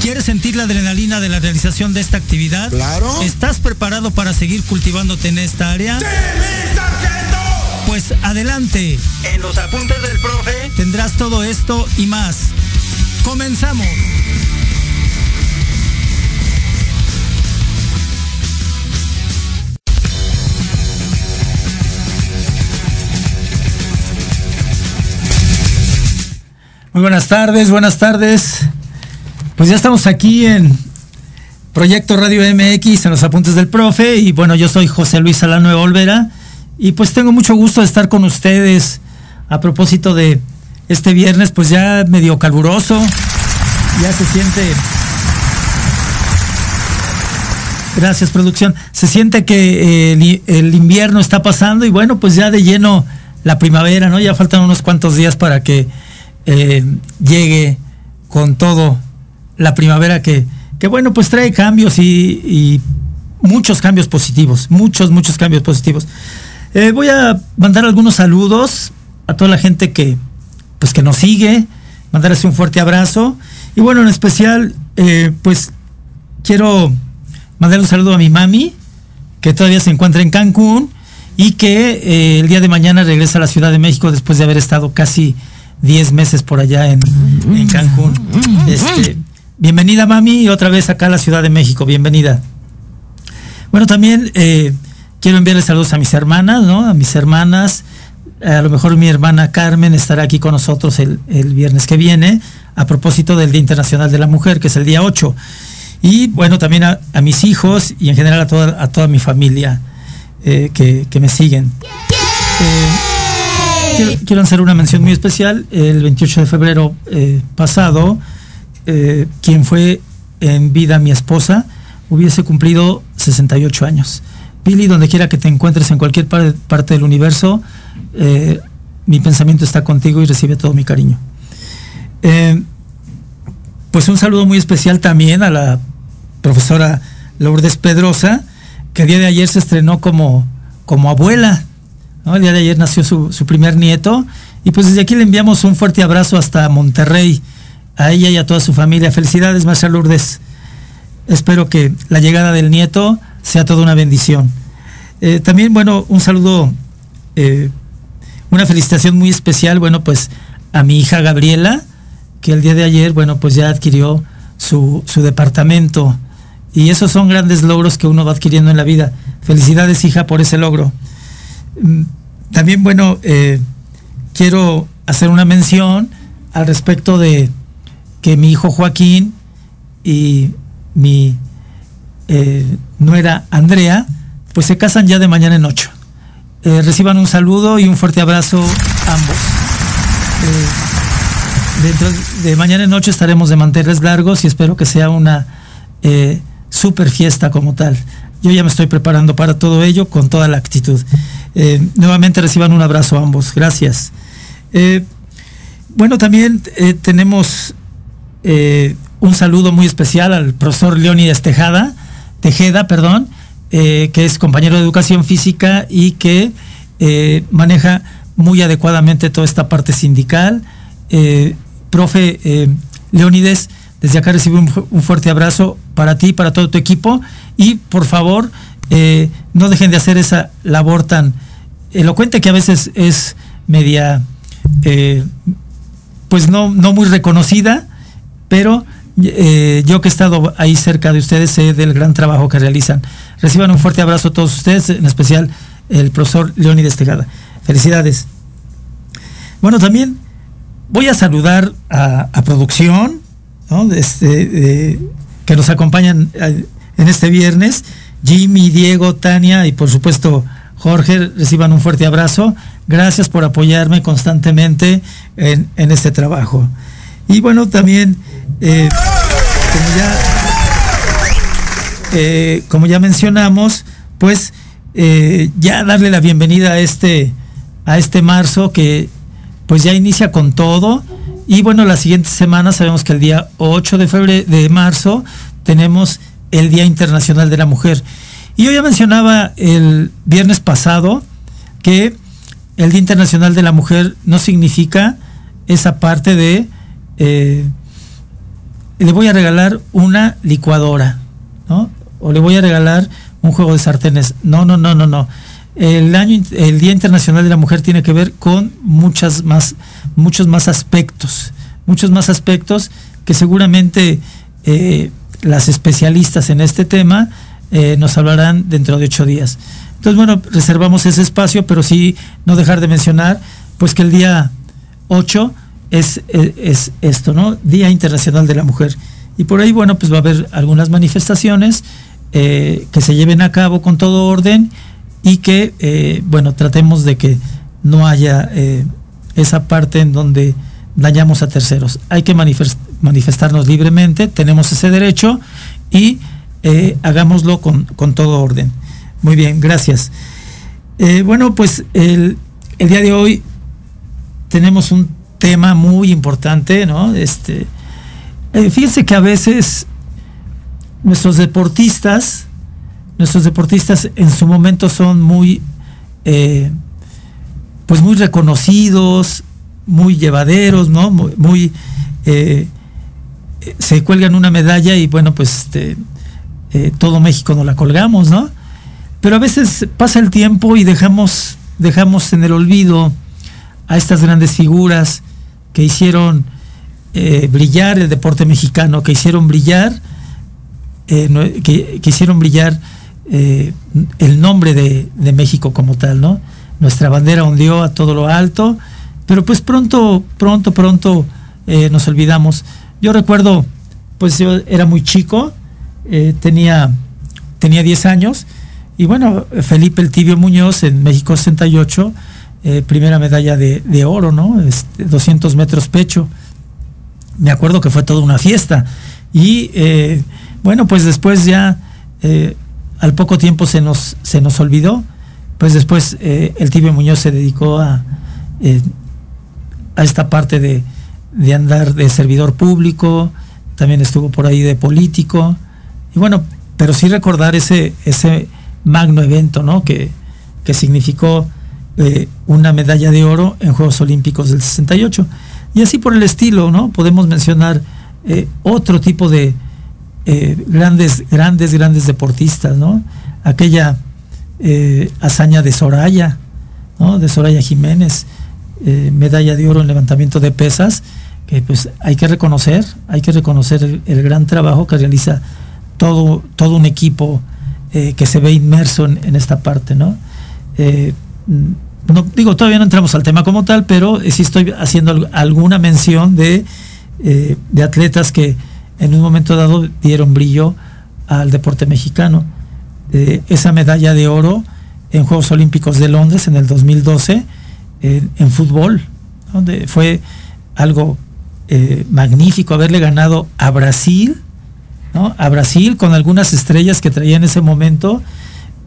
¿Quieres sentir la adrenalina de la realización de esta actividad? Claro. ¿Estás preparado para seguir cultivándote en esta área? ¡Sí, mi sargento! Pues adelante. En los apuntes del profe Tendrás todo esto y más. Comenzamos. Muy buenas tardes, buenas tardes. Pues ya estamos aquí en Proyecto Radio MX en los apuntes del profe y bueno, yo soy José Luis de Olvera y pues tengo mucho gusto de estar con ustedes a propósito de este viernes pues ya medio caluroso, ya se siente Gracias, producción. Se siente que eh, el, el invierno está pasando y bueno, pues ya de lleno la primavera, ¿no? Ya faltan unos cuantos días para que eh, llegue con todo la primavera que, que bueno, pues trae cambios y, y muchos cambios positivos, muchos, muchos cambios positivos. Eh, voy a mandar algunos saludos a toda la gente que, pues que nos sigue, mandarles un fuerte abrazo. Y bueno, en especial, eh, pues quiero mandar un saludo a mi mami, que todavía se encuentra en Cancún y que eh, el día de mañana regresa a la Ciudad de México después de haber estado casi 10 meses por allá en, en Cancún. Este, bienvenida mami otra vez acá a la Ciudad de México, bienvenida. Bueno, también eh, quiero enviarles saludos a mis hermanas, ¿no? A mis hermanas. A lo mejor mi hermana Carmen estará aquí con nosotros el, el viernes que viene a propósito del Día Internacional de la Mujer, que es el día 8. Y bueno, también a, mis hijos y en general a toda, a toda mi familia eh, que, que, me siguen. Eh, quiero, hacer una mención muy especial. El 28 de febrero eh, quien fue en vida mi esposa, hubiese cumplido 68 años. Billy, donde quiera que te encuentres en cualquier par parte del universo, mi pensamiento está contigo y recibe todo mi cariño. pues un saludo muy especial también a la profesora Lourdes Pedrosa, que el día de ayer se estrenó como, como abuela. El día de ayer nació su, su, primer nieto. Y pues desde aquí le enviamos un fuerte abrazo hasta Monterrey, a ella y a toda su familia. Felicidades, maestra Lourdes. Espero que la llegada del nieto sea toda una bendición. Eh, también, bueno, un saludo, eh, una felicitación muy especial, bueno, pues a mi hija Gabriela, que el día de ayer, bueno, pues ya adquirió su, su departamento y esos son grandes logros que uno va adquiriendo en la vida. Felicidades, hija, por ese logro. También, bueno, eh, quiero hacer una mención al respecto de que mi hijo Joaquín y mi eh, nuera Andrea, pues se casan ya de mañana en ocho. Eh, reciban un saludo y un fuerte abrazo ambos. dentro de mañana en ocho estaremos de manteles largos y espero que sea una super fiesta como tal. Yo ya me estoy preparando para todo ello con toda la actitud. Eh, nuevamente reciban un abrazo a ambos. Gracias. Eh, bueno, también eh, un saludo muy especial al profesor Leónidas Tejada, Tejeda, perdón, que es compañero de educación física y que maneja muy adecuadamente toda esta parte sindical. profe Leónides, desde acá recibo un, fuerte abrazo para ti, para todo tu equipo y por favor eh, no dejen de hacer esa labor tan elocuente que a veces es media, eh, pues no, no muy reconocida, pero eh, yo que he estado ahí cerca de ustedes sé del gran trabajo que realizan. Reciban un fuerte abrazo a todos ustedes, en especial el profesor Leónides Tejada. Felicidades. Bueno, también voy a saludar a, producción, ¿no? Este, eh, que nos acompañan en este viernes. Jimmy, Diego, Tania y por supuesto Jorge, reciban un fuerte abrazo. Gracias por apoyarme constantemente en, en este trabajo. Y bueno, también, eh, como ya eh, como ya mencionamos, pues eh, ya darle la bienvenida a este, a este marzo que pues ya inicia con todo. Y bueno, la siguiente semana sabemos que el día 8 de febrero de marzo tenemos el Día Internacional de la Mujer. Y yo ya mencionaba el viernes pasado que el Día Internacional de la Mujer no significa esa parte de le voy a regalar una licuadora, ¿no? O le voy a regalar un juego de sartenes. No, no, no, no, no. El año, el Día Internacional de la Mujer tiene que ver con muchas más, muchos más aspectos, muchos más aspectos que seguramente eh, las especialistas en este tema eh, nos hablarán dentro de ocho días. Entonces, bueno, reservamos ese espacio, pero sí no dejar de mencionar, pues que el día 8 es, es, esto, ¿no? Día Internacional de la Mujer. Y por ahí, bueno, pues va a haber algunas manifestaciones eh, que se lleven a cabo con todo orden y que, eh, bueno, tratemos de que no haya eh, esa parte en donde dañamos a terceros. Hay que manifestarnos libremente, tenemos ese derecho y hagámoslo con, con, todo orden. Muy bien, gracias. bueno, pues el, el día de hoy tenemos un tema muy importante, ¿no? Este, eh, fíjense que a veces nuestros deportistas, nuestros deportistas en su momento son muy, eh, pues muy reconocidos, muy llevaderos, ¿no? Muy, eh, se cuelgan una medalla y bueno, pues este, todo México nos la colgamos, ¿no? Pero a veces pasa el tiempo y dejamos, dejamos en el olvido a estas grandes figuras que hicieron eh, brillar el deporte mexicano, que hicieron brillar, eh, que, hicieron brillar eh, el nombre de, México como tal, ¿no? Nuestra bandera hundió a todo lo alto, pero pues pronto, pronto, pronto nos olvidamos. Yo recuerdo, pues yo era muy chico, tenía, tenía 10 años, y bueno, Felipe el Tibio Muñoz en México 68 eh, primera medalla de, oro, ¿no? Este, 200 metros pecho. Me acuerdo que fue toda una fiesta. Y eh, bueno, pues después ya, eh, al poco tiempo se nos, se nos olvidó. Pues después el Tibio Muñoz se dedicó a, a esta parte de, de andar de servidor público, también estuvo por ahí de político. Y bueno, pero sí recordar ese, ese magno evento, ¿no? Que, que significó eh, una medalla de oro en Juegos Olímpicos del 68. Y así por el estilo, ¿no? Podemos mencionar eh, otro tipo de eh, grandes, grandes, grandes deportistas, ¿no? Aquella hazaña de Soraya, ¿no? De Soraya Jiménez, medalla de oro en levantamiento de pesas, que pues hay que reconocer, hay que reconocer el, gran trabajo que realiza todo, todo un equipo que se ve inmerso en, en esta parte, ¿no? No digo, todavía no entramos al tema como tal, pero sí estoy haciendo alguna mención de, eh, de atletas que en un momento dado dieron brillo al deporte mexicano. Eh, esa medalla de oro en Juegos Olímpicos de Londres en el 2012 en fútbol, donde fue algo eh, magnífico haberle ganado a Brasil, ¿no? a Brasil con algunas estrellas que traía en ese momento.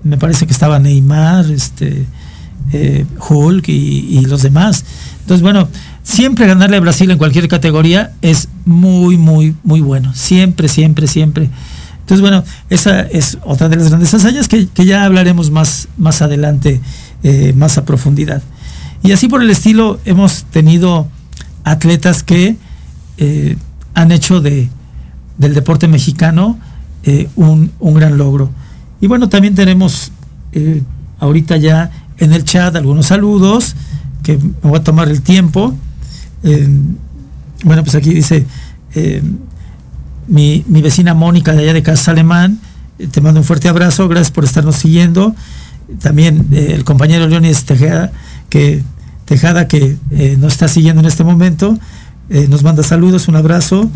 Me parece que estaba Neymar, este, eh, Hulk y, los demás. Entonces, bueno, siempre ganarle a Brasil en cualquier categoría es muy, muy, muy bueno. Siempre, siempre, siempre. Entonces, bueno, esa es otra de las grandes hazañas que, ya hablaremos más, más adelante, eh, más a profundidad. Y así por el estilo, hemos tenido atletas que eh, han hecho de, del deporte mexicano un, un, gran logro. Y bueno, también tenemos ahorita ya en el chat algunos saludos, que me voy a tomar el tiempo. Eh, bueno, pues aquí dice eh, mi, vecina Mónica de allá de Casa Alemán, eh, te mando un fuerte abrazo, gracias por estarnos siguiendo. También el compañero Leonis Tejada, que, Tejada, que nos está siguiendo en este momento, nos manda saludos, un abrazo.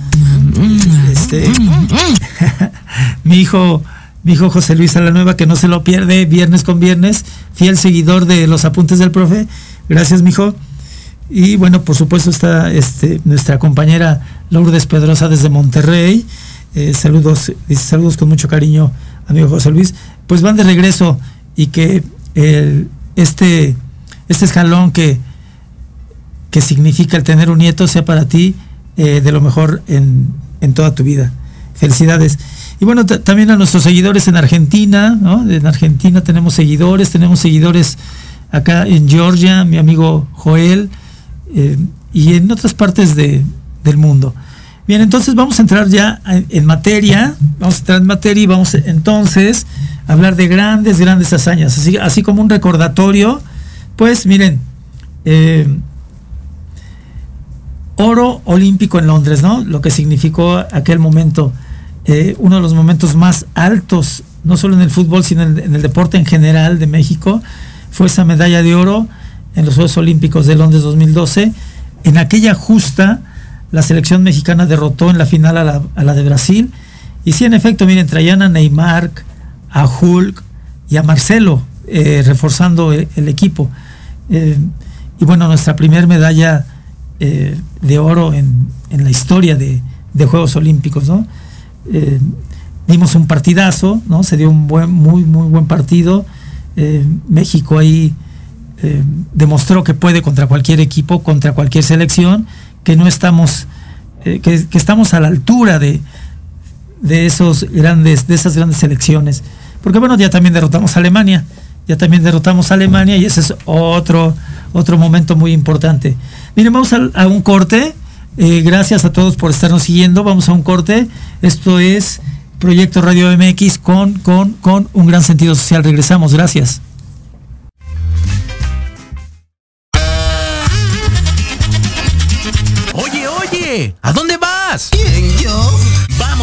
Este, mi hijo mi hijo José Luis Nueva, que no se lo pierde viernes con viernes, fiel seguidor de los apuntes del profe. Gracias, mi hijo. Y bueno, por supuesto está este, nuestra compañera Lourdes Pedrosa desde Monterrey. Eh, saludos, saludos con mucho cariño amigo José Luis, pues van de regreso y que el, este, este escalón que, que significa el tener un nieto sea para ti eh, de lo mejor en, en, toda tu vida. Felicidades. Y bueno, también a nuestros seguidores en Argentina, ¿no? En Argentina tenemos seguidores, tenemos seguidores acá en Georgia, mi amigo Joel, eh, y en otras partes de, del mundo. Bien, entonces vamos a entrar ya en materia, vamos a entrar en materia y vamos entonces a hablar de grandes, grandes hazañas, así, así como un recordatorio, pues miren, eh, oro olímpico en Londres, ¿no? Lo que significó aquel momento, eh, uno de los momentos más altos, no solo en el fútbol, sino en, el deporte en general de México, fue esa medalla de oro en los Juegos Olímpicos de Londres 2012, en aquella justa la selección mexicana derrotó en la final a la, de Brasil. Y sí, en efecto, miren, traían a Neymar, a Hulk y a Marcelo eh, reforzando el, equipo. Eh, y bueno, nuestra primera medalla eh, de oro en, la historia de, Juegos Olímpicos, ¿no? Dimos un partidazo, ¿no? Se dio un buen, muy, muy buen partido. México ahí demostró que puede contra cualquier equipo, contra cualquier selección que no estamos, eh, que, estamos a la altura de, de, esos grandes, de esas grandes elecciones. Porque bueno, ya también derrotamos a Alemania, ya también derrotamos a Alemania y ese es otro, otro momento muy importante. Miren, vamos a, un corte. Eh, gracias a todos por estarnos siguiendo. Vamos a un corte. Esto es Proyecto Radio MX con, con, con un gran sentido social. Regresamos. Gracias. ¿A dónde vas? ¿Quién, yo?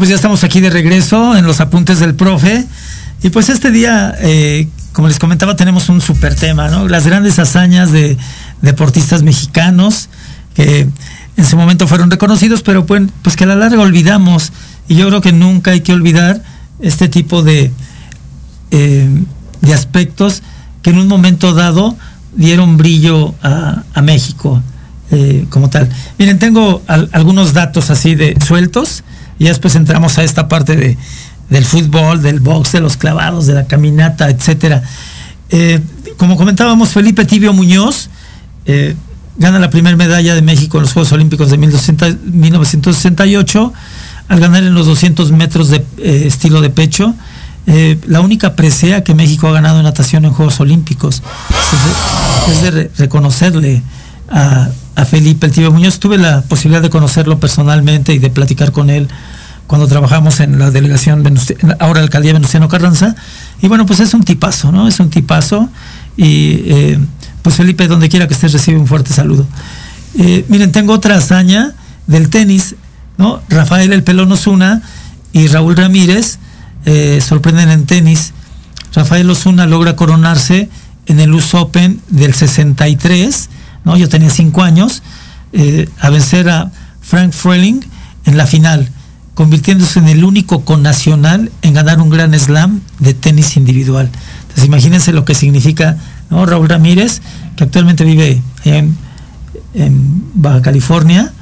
Pues ya estamos aquí de regreso en los apuntes del profe. Y pues este día, eh, como les comentaba, tenemos un super tema, ¿no? Las grandes hazañas de deportistas mexicanos que en su momento fueron reconocidos, pero pues, pues que a la larga olvidamos Y yo creo que nunca hay que olvidar este tipo de, eh, de aspectos que en un momento dado dieron brillo a, México eh, como tal. Miren, tengo al, algunos datos así de sueltos y después entramos a esta parte de, del fútbol, del box, de los clavados, de la caminata, etcétera. Eh, como comentábamos, Felipe Tibio Muñoz eh, gana la primera medalla de México en los Juegos Olímpicos de 1968 al ganar en los 200 metros de eh, estilo de pecho. Eh, la única presea que México ha ganado en natación en Juegos Olímpicos. Es de, es de reconocerle a, a, Felipe el Tibio Muñoz. Tuve la posibilidad de conocerlo personalmente y de platicar con él cuando trabajamos en la delegación, ahora alcaldía Venustiano Carranza. Y bueno, pues es un tipazo, ¿no? Es un tipazo. Y eh, pues Felipe, donde quiera que estés, recibe un fuerte saludo. Eh, miren, tengo otra hazaña del tenis, ¿no? Rafael El Pelón Osuna y Raúl Ramírez eh, sorprenden en tenis. Rafael Osuna logra coronarse en el US Open del 63, ¿no? Yo tenía cinco años, eh, a vencer a Frank Freling en la final, convirtiéndose en el único connacional en ganar un gran slam de tenis individual. Entonces imagínense lo que significa ¿no? Raúl Ramírez, que actualmente vive en, en, Baja California,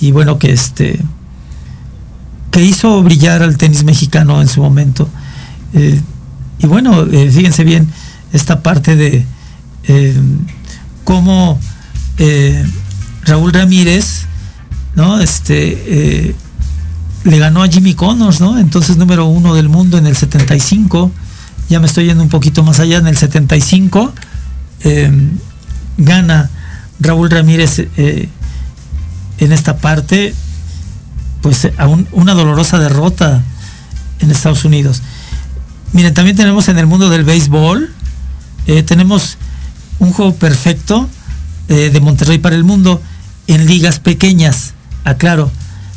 y bueno, que este que hizo brillar al tenis mexicano en su momento. Eh, y bueno, eh, fíjense bien esta parte de eh, cómo Raúl Ramírez, ¿no? Este le ganó a Jimmy Connors, ¿no? Entonces número uno del mundo en el 75 ya me estoy yendo un poquito más allá, en el 75 eh, gana Raúl Ramírez eh, en esta parte, pues a un, una dolorosa derrota en Estados Unidos. Miren, también tenemos en el mundo del béisbol, eh, tenemos un juego perfecto de Monterrey para el mundo en ligas pequeñas, aclaro,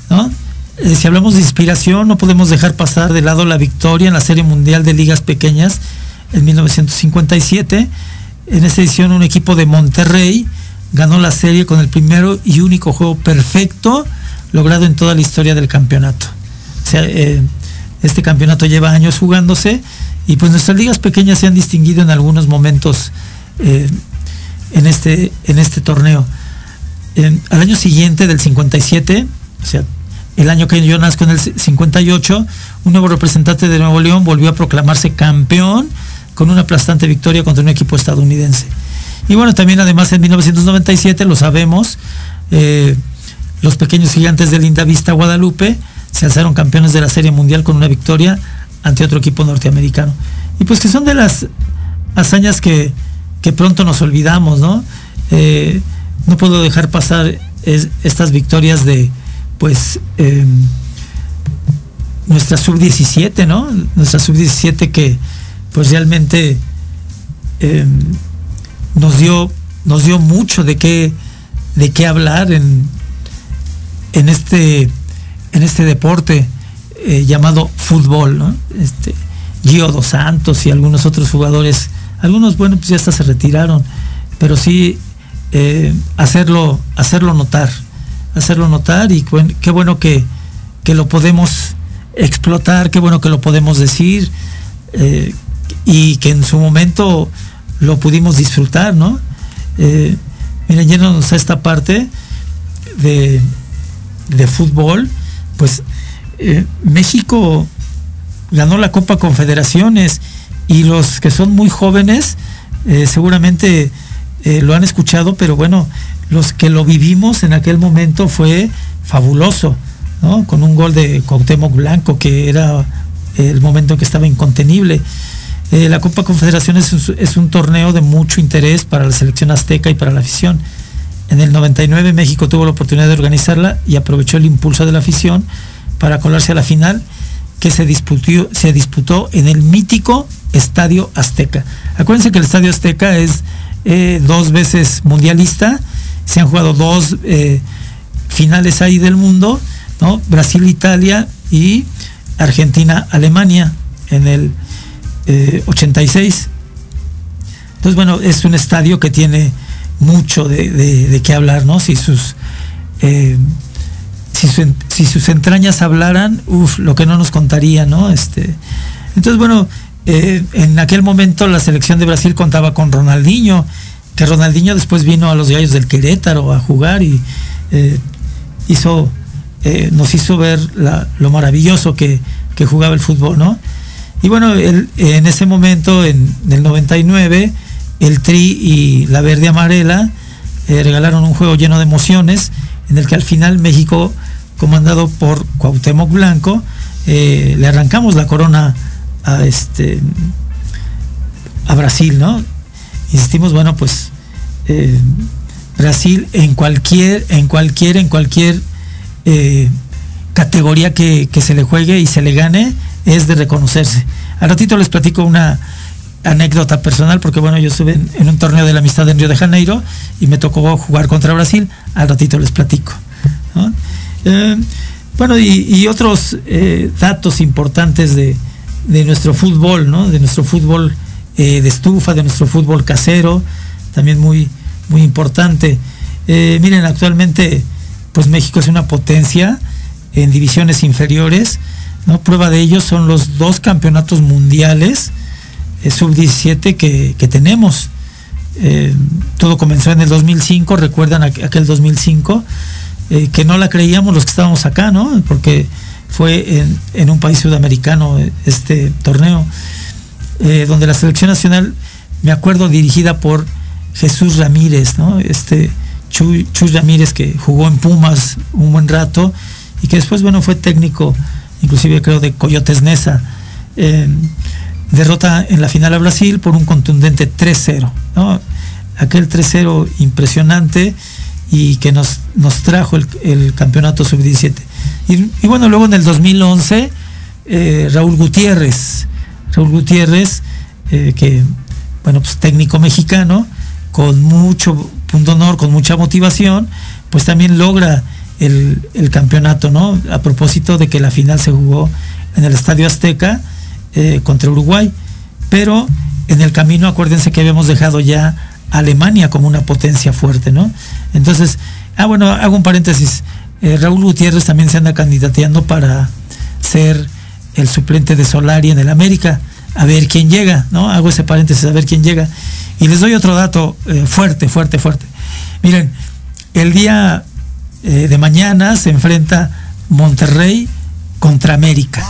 ¿no? Eh, si hablamos de inspiración, no podemos dejar pasar de lado la victoria en la Serie Mundial de Ligas Pequeñas en 1957. En esa edición un equipo de Monterrey ganó la serie con el primero y único juego perfecto logrado en toda la historia del campeonato. O sea, eh, este campeonato lleva años jugándose y pues nuestras ligas pequeñas se han distinguido en algunos momentos eh, en, este, en este torneo. al año siguiente del 57, o sea, el año que yo nazco en el 58, un nuevo representante de Nuevo León volvió a proclamarse campeón con una aplastante victoria contra un equipo estadounidense. Y bueno, también además en 1997, lo sabemos, eh, los pequeños gigantes de Linda Vista Guadalupe se alzaron campeones de la Serie Mundial con una victoria ante otro equipo norteamericano. Y pues que son de las hazañas que, que pronto nos olvidamos, ¿no? Eh, no puedo dejar pasar es, estas victorias de, pues eh, nuestra sub-17, ¿no? Nuestra sub-17 que pues realmente eh, nos dio nos dio mucho de qué de qué hablar en, en este en este deporte eh, llamado fútbol, ¿no? Este Gio dos Santos y algunos otros jugadores, algunos bueno pues ya hasta se retiraron, pero sí hacerlo hacerlo notar hacerlo notar y qué bueno que, que, lo podemos explotar, qué bueno que lo podemos decir eh, y que en su momento lo pudimos disfrutar, ¿no? Eh, miren, yéndonos a esta parte de, de fútbol, pues eh, México ganó la Copa Confederaciones y los que son muy jóvenes seguramente lo han escuchado, pero bueno, los que lo vivimos en aquel momento fue fabuloso, ¿no? Con un gol de Cuauhtémoc Blanco que era el momento en que estaba incontenible. Eh, la Copa Confederación es, un torneo de mucho interés para la selección azteca y para la afición. En el 99 México tuvo la oportunidad de organizarla y aprovechó el impulso de la afición para colarse a la final que se disputó, se disputó en el mítico Estadio Azteca. Acuérdense que el Estadio Azteca es eh, dos veces mundialista se han jugado dos eh, finales ahí del mundo, ¿no? Brasil-Italia y Argentina-Alemania en el eh, 86. Entonces, bueno, es un estadio que tiene mucho de, de, qué hablar, ¿no? Si sus, eh, si, sus entrañas hablaran, uff, lo que no nos contaría, ¿no? Este, entonces, bueno, eh, en aquel momento la selección de Brasil contaba con Ronaldinho, que Ronaldinho después vino a los Gallos del Querétaro a jugar y eh, hizo, eh, nos hizo ver lo maravilloso que, que, jugaba el fútbol, ¿no? Y bueno, en ese momento, en, el 99, el Tri y la Verde Amarela regalaron un juego lleno de emociones, en el que al final México, comandado por Cuauhtémoc Blanco, le arrancamos la corona a este a Brasil, ¿no? Insistimos, bueno, pues eh, Brasil en cualquier, en cualquier, en cualquier eh, categoría que, se le juegue y se le gane, es de reconocerse. Al ratito les platico una anécdota personal, porque bueno, yo estuve en, un torneo de la amistad en Río de Janeiro y me tocó jugar contra Brasil, al ratito les platico. Eh, bueno, y otros datos importantes de, de nuestro fútbol, ¿no? De nuestro fútbol eh, de estufa, de nuestro fútbol casero, también muy, muy importante. Eh, miren, actualmente, pues México es una potencia en divisiones inferiores, ¿no? Prueba de ello son los dos campeonatos mundiales eh, sub-17 que, que, tenemos. todo comenzó en el 2005, recuerdan aquel 2005, que no la creíamos los que estábamos acá, ¿no? Porque fue en, un país sudamericano este torneo, eh, donde la selección nacional, me acuerdo, dirigida por Jesús Ramírez, ¿no? Este Chuy, Ramírez que jugó en Pumas un buen rato y que después, bueno, fue técnico, inclusive creo de Coyotes Nesa. Eh, derrota en la final a Brasil por un contundente 3-0, ¿no? Aquel 3-0 impresionante y que nos, nos trajo el, el campeonato sub-17. Y, bueno, luego en el 2011, eh, Raúl Gutiérrez, Raúl Gutiérrez, eh, que, bueno, pues técnico mexicano, con mucho punto honor, con mucha motivación, pues también logra el, campeonato, ¿no? A propósito de que la final se jugó en el Estadio Azteca eh, contra Uruguay, pero en el camino acuérdense que habíamos dejado ya Alemania como una potencia fuerte, ¿no? Entonces, ah, bueno, hago un paréntesis. Eh, Raúl Gutiérrez también se anda candidateando para ser el suplente de Solari en el América. A ver quién llega, ¿no? Hago ese paréntesis, a ver quién llega. Y les doy otro dato eh, fuerte, fuerte, fuerte. Miren, el día eh, de mañana se enfrenta Monterrey contra América.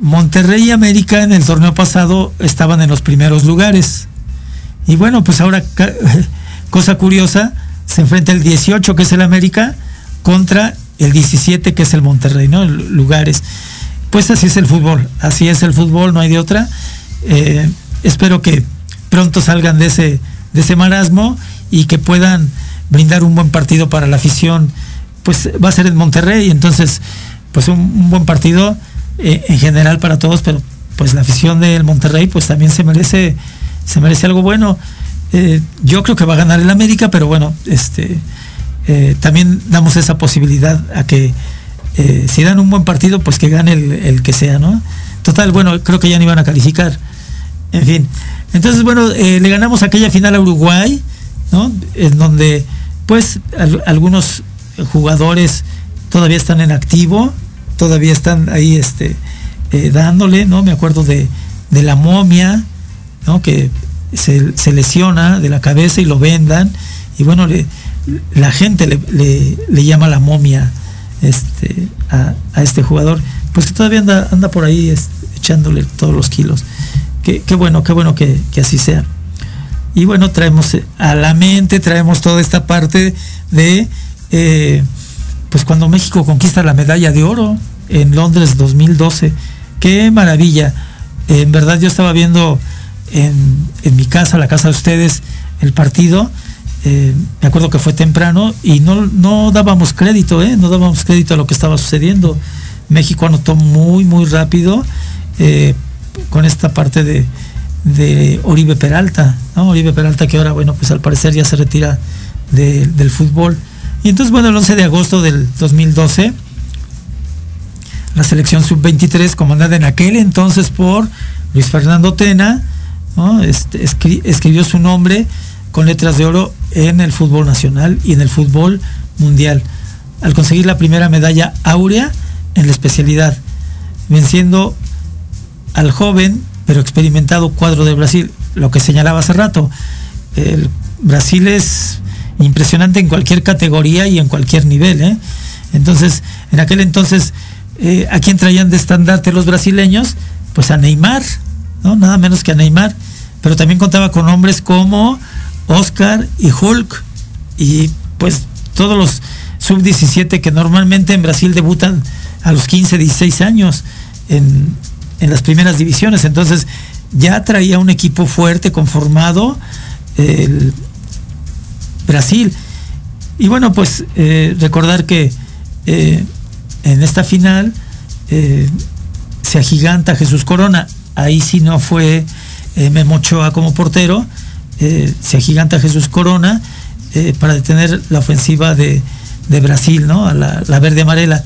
Monterrey y América en el torneo pasado estaban en los primeros lugares. Y bueno, pues ahora, cosa curiosa, se enfrenta el 18 que es el América contra el 17 que es el Monterrey, ¿no? Lugares. Pues así es el fútbol, así es el fútbol, no hay de otra. Eh, espero que pronto salgan de ese, de ese marasmo y que puedan brindar un buen partido para la afición. Pues va a ser en Monterrey, entonces, pues un, buen partido eh, en general para todos, pero pues la afición del Monterrey pues también se merece, se merece algo bueno. Eh, yo creo que va a ganar el América, pero bueno, este, eh, también damos esa posibilidad a que eh, si dan un buen partido, pues que gane el, que sea, ¿no? Total, bueno, creo que ya no iban a calificar. En fin. Entonces, bueno, le ganamos aquella final a Uruguay, ¿no? En donde, pues, algunos jugadores todavía están en activo, todavía están ahí, este, dándole, ¿no? Me acuerdo de, de la momia, ¿no? Que se, lesiona de la cabeza y lo vendan y bueno, la gente le, llama la momia este, a, este jugador, pues que todavía anda, anda por ahí echándole todos los kilos. Qué, bueno, qué bueno que, así sea. Y bueno, traemos a la mente, traemos toda esta parte de, eh, pues cuando México conquista la medalla de oro en Londres 2012. Qué maravilla. En verdad yo estaba viendo en, mi casa, la casa de ustedes, el partido. Eh, me acuerdo que fue temprano y no, no dábamos crédito, ¿eh? no dábamos crédito a lo que estaba sucediendo. México anotó muy, muy rápido eh, con esta parte de, de Oribe Peralta, ¿no? Oribe Peralta que ahora, bueno, pues al parecer ya se retira del fútbol. Y entonces, bueno, el 11 de agosto del 2012, la selección sub-23, comandada en aquel entonces por Luis Fernando Tena, este, escribió su nombre con letras de oro en el fútbol nacional y en el fútbol mundial. al conseguir la primera medalla áurea en la especialidad, venciendo al joven pero experimentado cuadro de Brasil, lo que señalaba hace rato. El Brasil es impresionante en cualquier categoría y en cualquier nivel. ¿eh? Entonces, en aquel entonces, eh, ¿a quién traían de estandarte los brasileños? Pues a Neymar, ¿no? Nada menos que a Neymar. Pero también contaba con hombres como Oscar y Hulk. Y pues todos los sub-17 que normalmente en Brasil debutan a los 15, 16 años en, en las primeras divisiones. Entonces ya traía un equipo fuerte, conformado, el Brasil. Y bueno, pues eh, recordar que eh, en esta final eh, se agiganta Jesús Corona. Ahí sí no fue Memo Ochoa como portero. Se agiganta Jesús Corona para detener la ofensiva de, de Brasil, ¿no? A la, la verde amarela.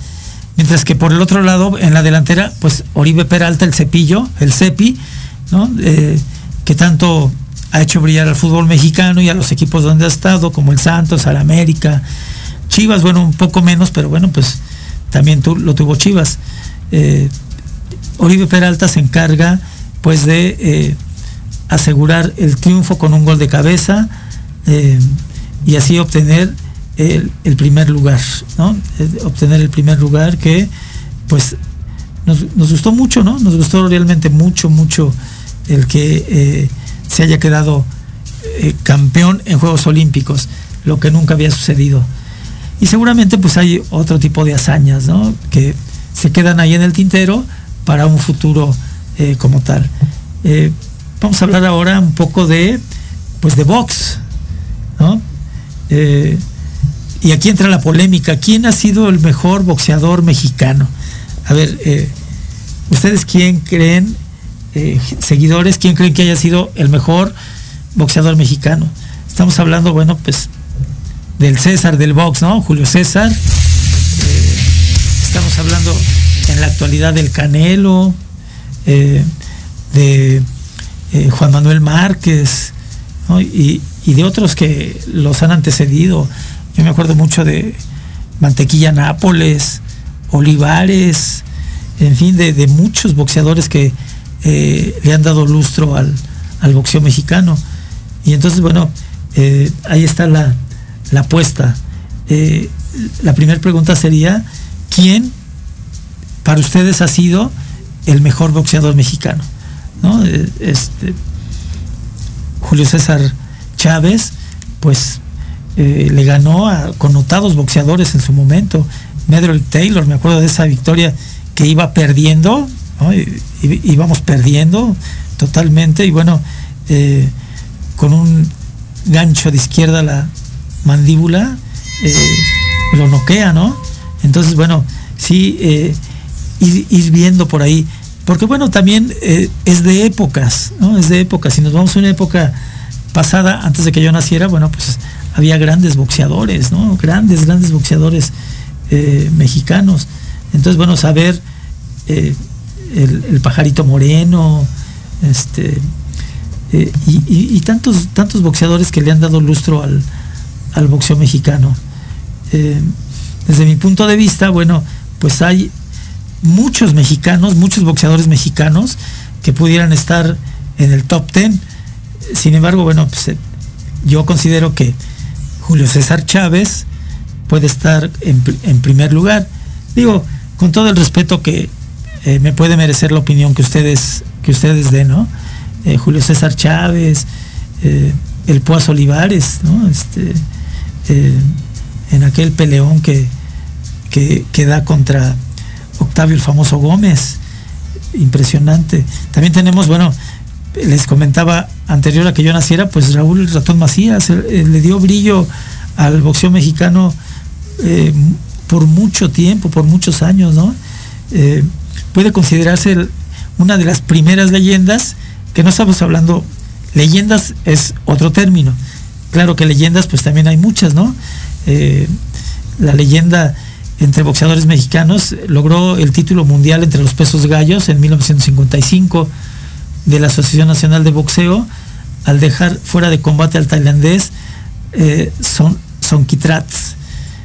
Mientras que por el otro lado, en la delantera, pues Oribe Peralta, el cepillo, el cepi, ¿no? que tanto ha hecho brillar al fútbol mexicano y a los equipos donde ha estado, como el Santos, al América, Chivas, bueno, un poco menos, pero bueno, pues también tú, lo tuvo Chivas. Eh, Oribe Peralta se encarga pues de eh, asegurar el triunfo con un gol de cabeza eh, y así obtener el, primer lugar, ¿no? obtener el primer lugar que pues nos, gustó mucho, ¿no? Nos gustó realmente mucho, mucho el que se haya quedado eh, campeón en Juegos Olímpicos, lo que nunca había sucedido. Y seguramente pues hay otro tipo de hazañas, ¿no? Que se quedan ahí en el tintero para un futuro eh, como tal. Eh, vamos a hablar ahora un poco de, pues de box, ¿no? y aquí entra la polémica. ¿Quién ha sido el mejor boxeador mexicano? A ver, ¿ustedes quién creen eh, seguidores, ¿quién creen que haya sido el mejor boxeador mexicano? Estamos hablando, bueno, pues del César del box, ¿no? Julio César. Eh, estamos hablando en la actualidad del Canelo, eh, Juan Manuel Márquez, y, de otros que los han antecedido. Yo me acuerdo mucho de Mantequilla Nápoles, Olivares, en fin, de, de muchos boxeadores que eh, le han dado lustro al, al, boxeo mexicano. Y entonces, bueno, eh, ahí está la, la apuesta. La primera pregunta sería, ¿quién para ustedes ha sido el mejor boxeador mexicano? ¿No? Este, Julio César Chávez, pues le ganó a connotados boxeadores en su momento. Medroy Taylor, me acuerdo de esa victoria que iba perdiendo, ¿no? íbamos perdiendo totalmente y bueno, eh, con un gancho de izquierda la mandíbula, eh, lo noquea, ¿no? Entonces, bueno, sí, eh, ir, viendo por ahí, porque bueno, también eh, es de épocas, ¿no? Es de épocas, si nos vamos a una época pasada, antes de que yo naciera, bueno, pues había grandes boxeadores, ¿no? Grandes, grandes boxeadores eh, mexicanos. Entonces, bueno, saber eh, el, pajarito moreno, este, y, y, tantos, tantos boxeadores que le han dado lustro al, al boxeo mexicano. Desde mi punto de vista, bueno, pues hay muchos mexicanos, muchos boxeadores mexicanos que pudieran estar en el top ten. Sin embargo, bueno, pues, eh, yo considero que Julio César Chávez puede estar en, primer lugar. Digo, con todo el respeto que eh, me puede merecer la opinión que ustedes, que ustedes den, ¿no? Eh, Julio César Chávez, el Puaz Olivares, ¿no? Este, en aquel peleón que, que, que, da contra Octavio el famoso Gómez, impresionante. También tenemos, bueno, les comentaba anterior a que yo naciera, pues Raúl Ratón Macías le dio brillo al boxeo mexicano por mucho tiempo, por muchos años, ¿no? puede considerarse una de las primeras leyendas, que no estamos hablando, leyendas es otro término. Claro que leyendas pues también hay muchas, ¿no? Eh, la leyenda entre boxeadores mexicanos logró el título mundial entre los pesos gallos en 1955 de la Asociación Nacional de Boxeo al dejar fuera de combate al tailandés eh, Son, Son Kitrats.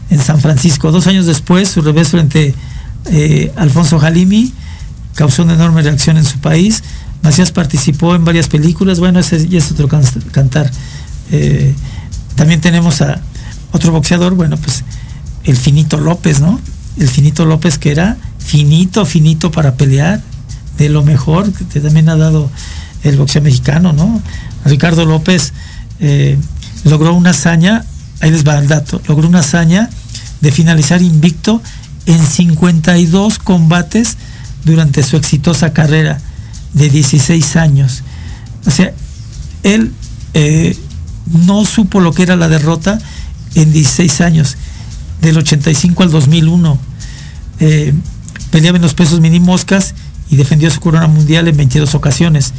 en San Francisco. Dos años después, su revés frente eh, Alfonso Jalimi causó una enorme reacción en su país. Macías participó en varias películas, bueno, ese es otro cantar. Eh, también tenemos a otro boxeador, bueno, pues el Finito López, ¿no? El Finito López que era finito, finito para pelear, de lo mejor que también ha dado el boxeo mexicano, ¿no? Ricardo López eh, logró una hazaña, ahí les va el dato, logró una hazaña de finalizar invicto en 52 combates durante su exitosa carrera de 16 años. O sea, él eh, no supo lo que era la derrota en 16 años, del 85 al 2001. Eh, peleaba en pesos mini moscas y defendió su corona mundial en 22 ocasiones.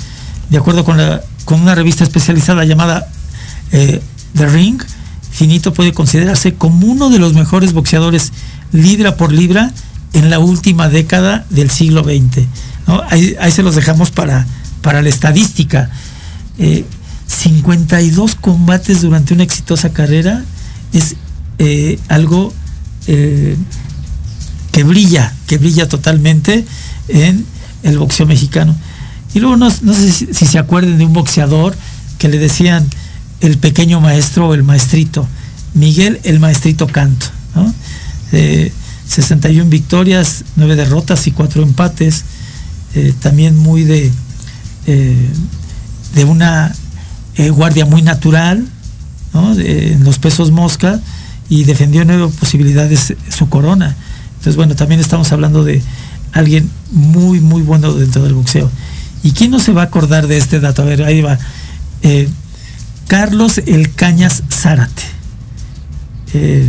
De acuerdo con, la, con una revista especializada llamada eh, The Ring, Finito puede considerarse como uno de los mejores boxeadores libra por libra en la última década del siglo XX. Ahí, se los dejamos para, para la estadística. 52 eh, combates durante una exitosa carrera es eh, algo que brilla, que brilla totalmente en el boxeo mexicano. Y luego no, sé si, se acuerden de un boxeador que le decían el pequeño maestro o el maestrito, Miguel el maestrito Canto. 61 victorias, 9 derrotas y 4 empates. Eh, también muy de, eh, de una eh, guardia muy natural, en los pesos mosca, y defendió nueve posibilidades su corona. Entonces, bueno, también estamos hablando de alguien muy, muy bueno dentro del boxeo. ¿Y quién no se va a acordar de este dato? A ver, ahí va. Eh, Carlos El Cañas Zárate. Eh,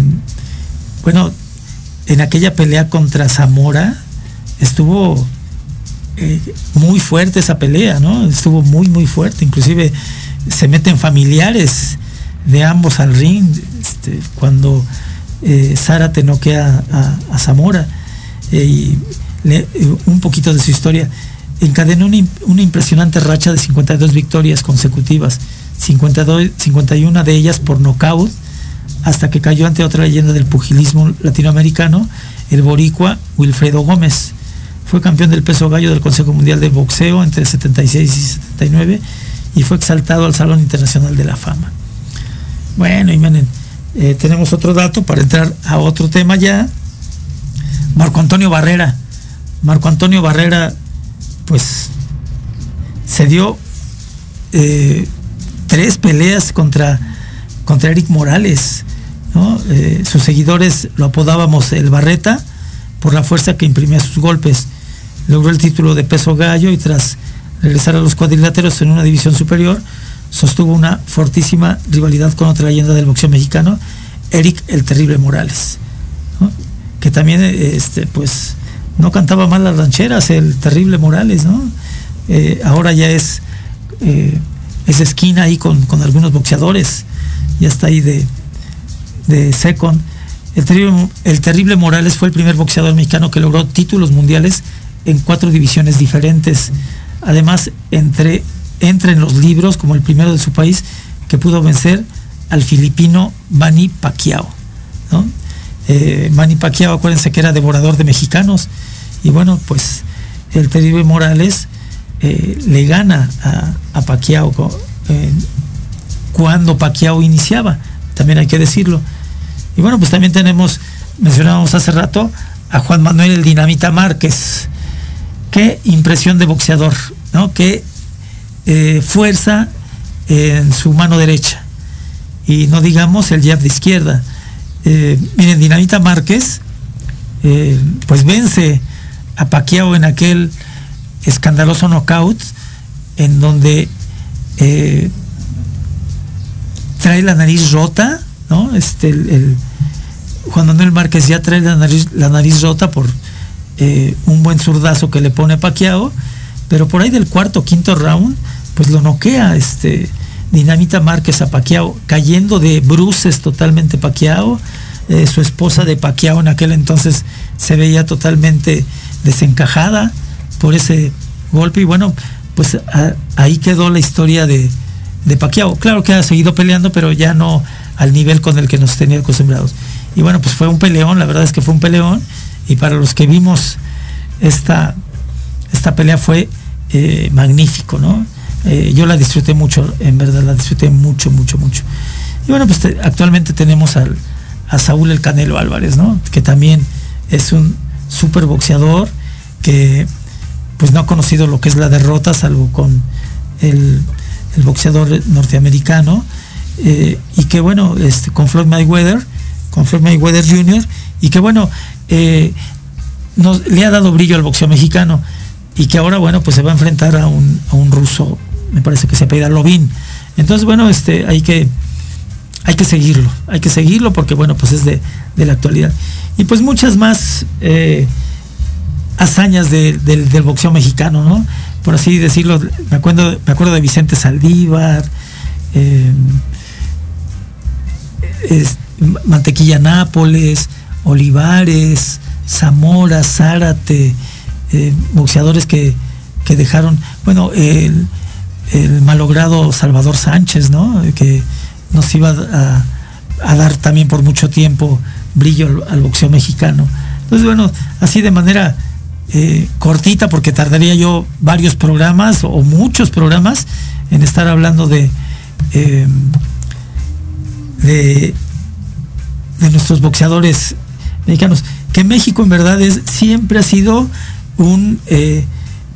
bueno, en aquella pelea contra Zamora estuvo eh, muy fuerte esa pelea, ¿no? Estuvo muy, muy fuerte. Inclusive se meten familiares de ambos al ring este, cuando Zárate noquea a, Zamora. y un poquito de su historia encadenó una, impresionante racha de 52 victorias consecutivas, 52, 51 de ellas por nocaut, hasta que cayó ante otra leyenda del pugilismo latinoamericano, el boricua Wilfredo Gómez. Fue campeón del peso gallo del Consejo Mundial de Boxeo entre 76 y 79 y fue exaltado al Salón Internacional de la Fama. Bueno, y eh, tenemos otro dato para entrar a otro tema ya. Marco Antonio Barrera. Marco Antonio Barrera pues se dio eh, tres peleas contra, contra Eric Morales. Eh, sus seguidores lo apodábamos el Barreta por la fuerza que imprimía sus golpes. Logró el título de peso gallo y tras regresar a los cuadriláteros en una división superior, sostuvo una fortísima rivalidad con otra leyenda del boxeo mexicano, Eric el Terrible Morales, que también este, pues, no cantaba mal las rancheras, el terrible Morales, ¿no? Eh, ahora ya es, eh, es esquina ahí con, algunos boxeadores, ya está ahí de, de second. El terrible, el terrible Morales fue el primer boxeador mexicano que logró títulos mundiales en cuatro divisiones diferentes. Además, entre, entra en los libros como el primero de su país que pudo vencer al filipino Manny Pacquiao. ¿no? Eh, Manny Pacquiao, acuérdense que era devorador de mexicanos. Y bueno, pues el terrible Morales eh, le gana a, a Pacquiao eh, cuando Pacquiao iniciaba, también hay que decirlo. Y bueno, pues también tenemos, mencionábamos hace rato, a Juan Manuel el Dinamita Márquez. Qué impresión de boxeador, ¿no? Qué fuerza en su mano derecha. Y no digamos el jab de izquierda eh, miren, Dinamita Márquez, eh, pues vence a Paquiao en aquel escandaloso knockout en donde eh, trae la nariz rota, ¿no? Este, el, Juan Manuel Márquez ya trae la nariz, la nariz rota por un buen zurdazo que le pone Paquiao, pero por ahí del cuarto quinto round, pues lo noquea este Dinamita Márquez a Paquiao, cayendo de bruces totalmente Paquiao. Eh, su esposa de Paquiao en aquel entonces se veía totalmente desencajada por ese golpe y bueno, pues ahí quedó la historia de, de Paquiao. Claro que ha seguido peleando, pero ya no al nivel con el que nos tenía acostumbrados. y bueno, pues fue un peleón, la verdad es que fue un peleón, y para los que vimos esta, esta pelea fue eh, magnífico, ¿no? Eh, yo la disfruté mucho, en verdad la disfruté mucho, mucho, mucho. Y bueno, pues actualmente tenemos al, a Saúl el Canelo Álvarez, ¿no? Que también es un super boxeador que pues no ha conocido lo que es la derrota, salvo con el, boxeador norteamericano, eh, y que bueno, este, con Floyd Mayweather, con Floyd Mayweather Jr., y que bueno, nos, le ha dado brillo al boxeo mexicano, y que ahora bueno, pues se va a enfrentar a un, a un ruso, me parece que se apellida Lovin. Entonces, bueno, este, hay que, hay que seguirlo, hay que seguirlo porque bueno, pues es de, de la actualidad. Y pues muchas más eh, hazañas del boxeo mexicano, ¿no? Por así decirlo, me acuerdo, me acuerdo de Vicente Saldívar, eh, Mantequilla Nápoles, Olivares, Zamora, Zárate, eh, boxeadores que, dejaron, bueno, el, malogrado Salvador Sánchez, ¿no? Que nos iba a, dar también por mucho tiempo brillo al boxeo mexicano. Entonces, bueno, así de manera eh, cortita porque tardaría yo varios programas o muchos programas en estar hablando de, eh, de, nuestros boxeadores mexicanos. Que México en verdad es, siempre ha sido un eh,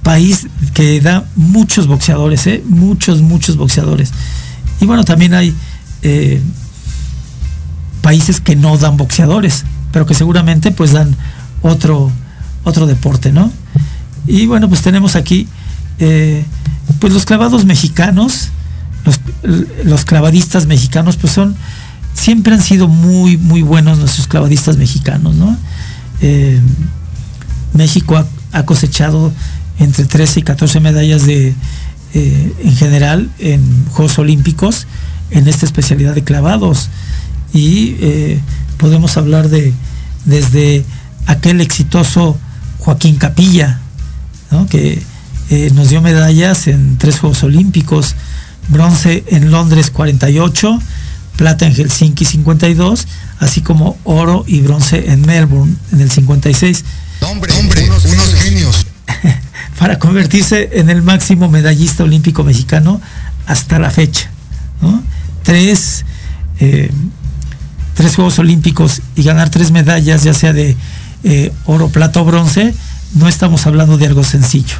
país que da muchos boxeadores, muchos, muchos boxeadores. Y bueno, también hay países que no dan boxeadores, pero que seguramente pues dan otro otro deporte, ¿no? Y bueno, pues tenemos aquí, eh, pues los clavados mexicanos, los, clavadistas mexicanos, pues son, siempre han sido muy, muy buenos nuestros clavadistas mexicanos, ¿no? Eh, México ha, cosechado entre 13 y 14 medallas de, eh, en general en Juegos Olímpicos en esta especialidad de clavados. Y podemos hablar de desde aquel exitoso Joaquín Capilla, que eh, nos dio medallas en tres Juegos Olímpicos, bronce en Londres 48, plata en Helsinki 52, así como oro y bronce en Melbourne en el 56. Hombre, unos, genios. para convertirse en el máximo medallista olímpico mexicano hasta la fecha. Tres, eh, tres Juegos Olímpicos y ganar tres medallas, ya sea de eh, oro, plata o bronce, no estamos hablando de algo sencillo.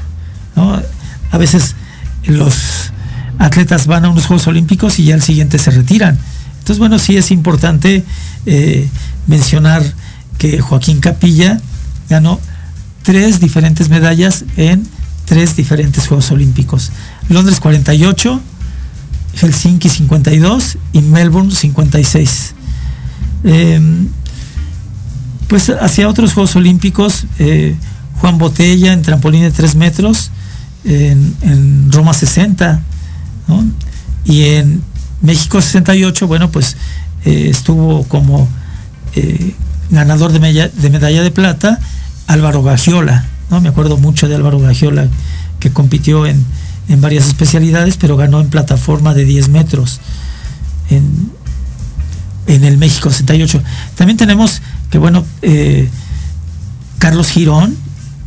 A veces los atletas van a unos Juegos Olímpicos y ya al siguiente se retiran. Entonces, bueno, sí es importante eh, mencionar que Joaquín Capilla ganó tres diferentes medallas en tres diferentes Juegos Olímpicos. Londres 48, Helsinki 52 y Melbourne 56 pues hacia otros Juegos Olímpicos, eh, Juan Botella en trampolín de 3 metros, en, Roma 60, y en México 68, bueno, pues eh, estuvo como eh, ganador de, medalla, de plata Álvaro Gagiola, ¿no? Me acuerdo mucho de Álvaro Gagiola, que compitió en, en varias especialidades, pero ganó en plataforma de 10 metros en, en el México 68. También tenemos que bueno, eh, Carlos Girón,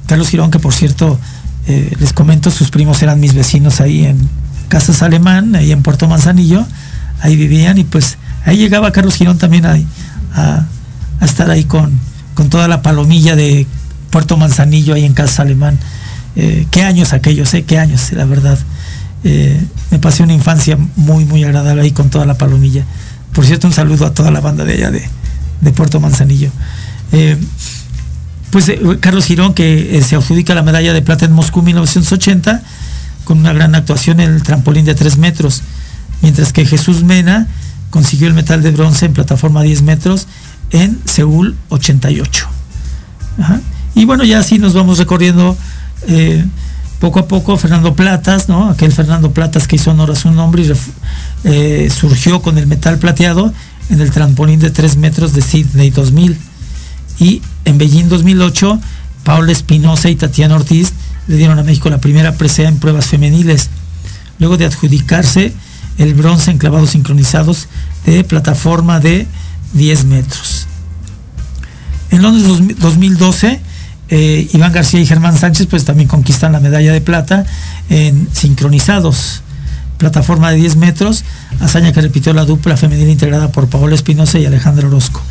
Carlos Girón, que por cierto, eh, les comento, sus primos eran mis vecinos ahí en Casas Alemán, ahí en Puerto Manzanillo, ahí vivían y pues ahí llegaba Carlos Girón también a, a, estar ahí con, con toda la palomilla de Puerto Manzanillo ahí en Casas Alemán. Eh, qué años aquellos, eh, qué años, la verdad. me pasé una infancia muy, muy agradable ahí con toda la palomilla. Por cierto, un saludo a toda la banda de allá de, de Puerto Manzanillo. Eh, pues eh, Carlos Girón, que eh, se adjudica la medalla de plata en Moscú 1980, con una gran actuación en el trampolín de 3 metros, mientras que Jesús Mena consiguió el metal de bronce en plataforma 10 metros en Seúl 88. Y bueno, ya así nos vamos recorriendo poco a poco Fernando Platas, ¿no? Aquel Fernando Platas que hizo honor a su nombre y surgió con el metal plateado en el trampolín de 3 metros de Sydney 2000. Y en Beijing 2008, Paula Espinosa y Tatiana Ortiz le dieron a México la primera presea en pruebas femeniles, luego de adjudicarse el bronce en clavados sincronizados de plataforma de 10 metros. En Londres 2012, eh, Iván García y Germán Sánchez pues también conquistan la medalla de plata en sincronizados, plataforma de 10 metros, hazaña que repitió la dupla femenina integrada por Paola Espinosa y Alejandro Orozco.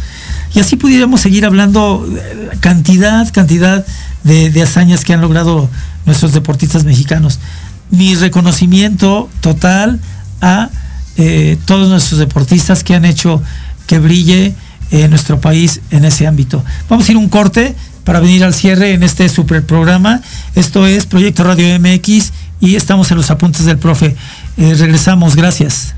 Y así pudiéramos seguir hablando eh, cantidad, cantidad de, de hazañas que han logrado nuestros deportistas mexicanos. Mi reconocimiento total a eh, todos nuestros deportistas que han hecho que brille eh, nuestro país en ese ámbito. Vamos a ir un corte para venir al cierre en este super programa. Esto es Proyecto Radio MX y estamos en los apuntes del profe. Eh, regresamos, gracias.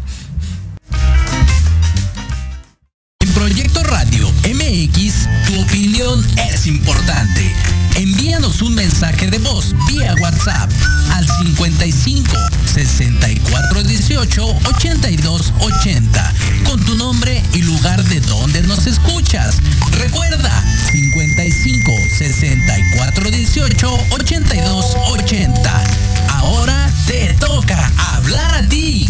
En Proyecto Radio MX, tu opinión es importante. Envíanos un mensaje de voz vía WhatsApp al 55 64 18 82 80 con tu nombre y lugar de donde nos escuchas. Recuerda 55 64 18 82 80. Ahora te toca hablar a ti.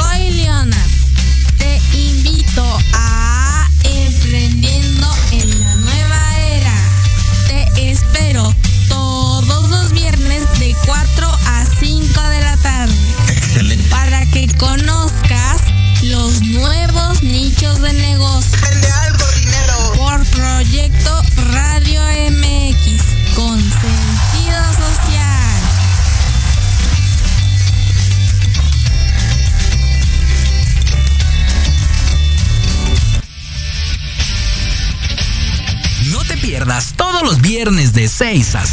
Soy Leona. Te invito a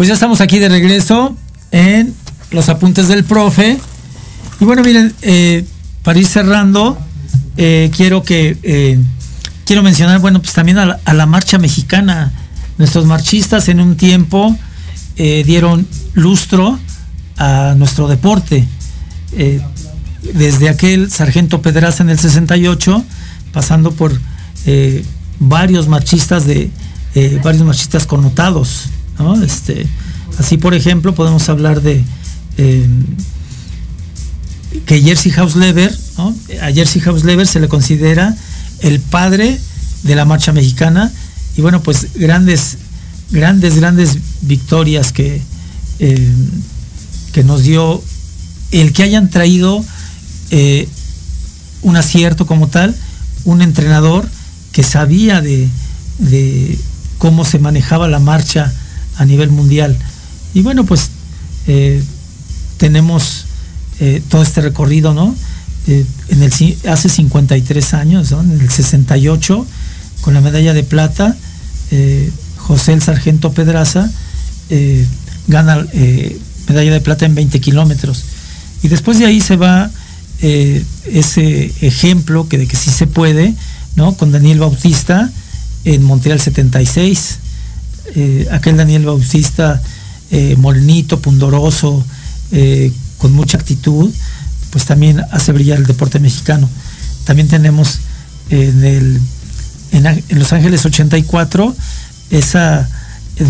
Pues ya estamos aquí de regreso en los apuntes del profe. Y bueno, miren, eh, para ir cerrando, eh, quiero que eh, quiero mencionar, bueno, pues también a la, a la marcha mexicana. Nuestros marchistas en un tiempo dieron lustro a nuestro deporte. Desde aquel sargento Pedraza en el 68, pasando por varios marchistas de varios marchistas connotados, ¿no? Este, así por ejemplo podemos hablar de eh, que Jersey House Lever, ¿no? a Jersey House Lever se le considera el padre de la marcha mexicana y bueno pues grandes grandes grandes victorias que eh, que nos dio el que hayan traído eh, un acierto como tal, un entrenador que sabía de, de cómo se manejaba la marcha a nivel mundial. Y bueno, pues eh, tenemos eh, todo este recorrido, ¿no? Eh, en el, hace 53 años, en el 68, con la medalla de plata, José el Sargento Pedraza gana medalla de plata en 20 kilómetros. Y después de ahí se va ese ejemplo que de que sí se puede, ¿no? Con Daniel Bautista en Montreal 76. Eh, aquel Daniel Bautista, eh, pundoroso, eh, con mucha actitud, pues también hace brillar el deporte mexicano. También tenemos en, el, en, Los Ángeles 84 esa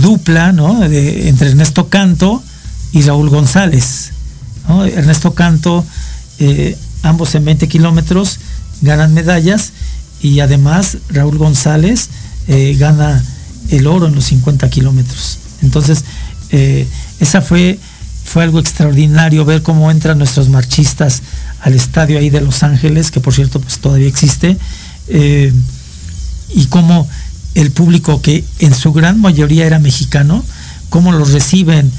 dupla ¿no? entre Ernesto Canto y Raúl González. Ernesto Canto, eh, ambos en 20 kilómetros, ganan medallas y además Raúl González gana el oro en los 50 kilómetros. Entonces, eh, esa fue, fue algo extraordinario ver cómo entran nuestros marchistas al estadio ahí de Los Ángeles, que por cierto pues todavía existe, eh, y cómo el público que en su gran mayoría era mexicano, cómo los reciben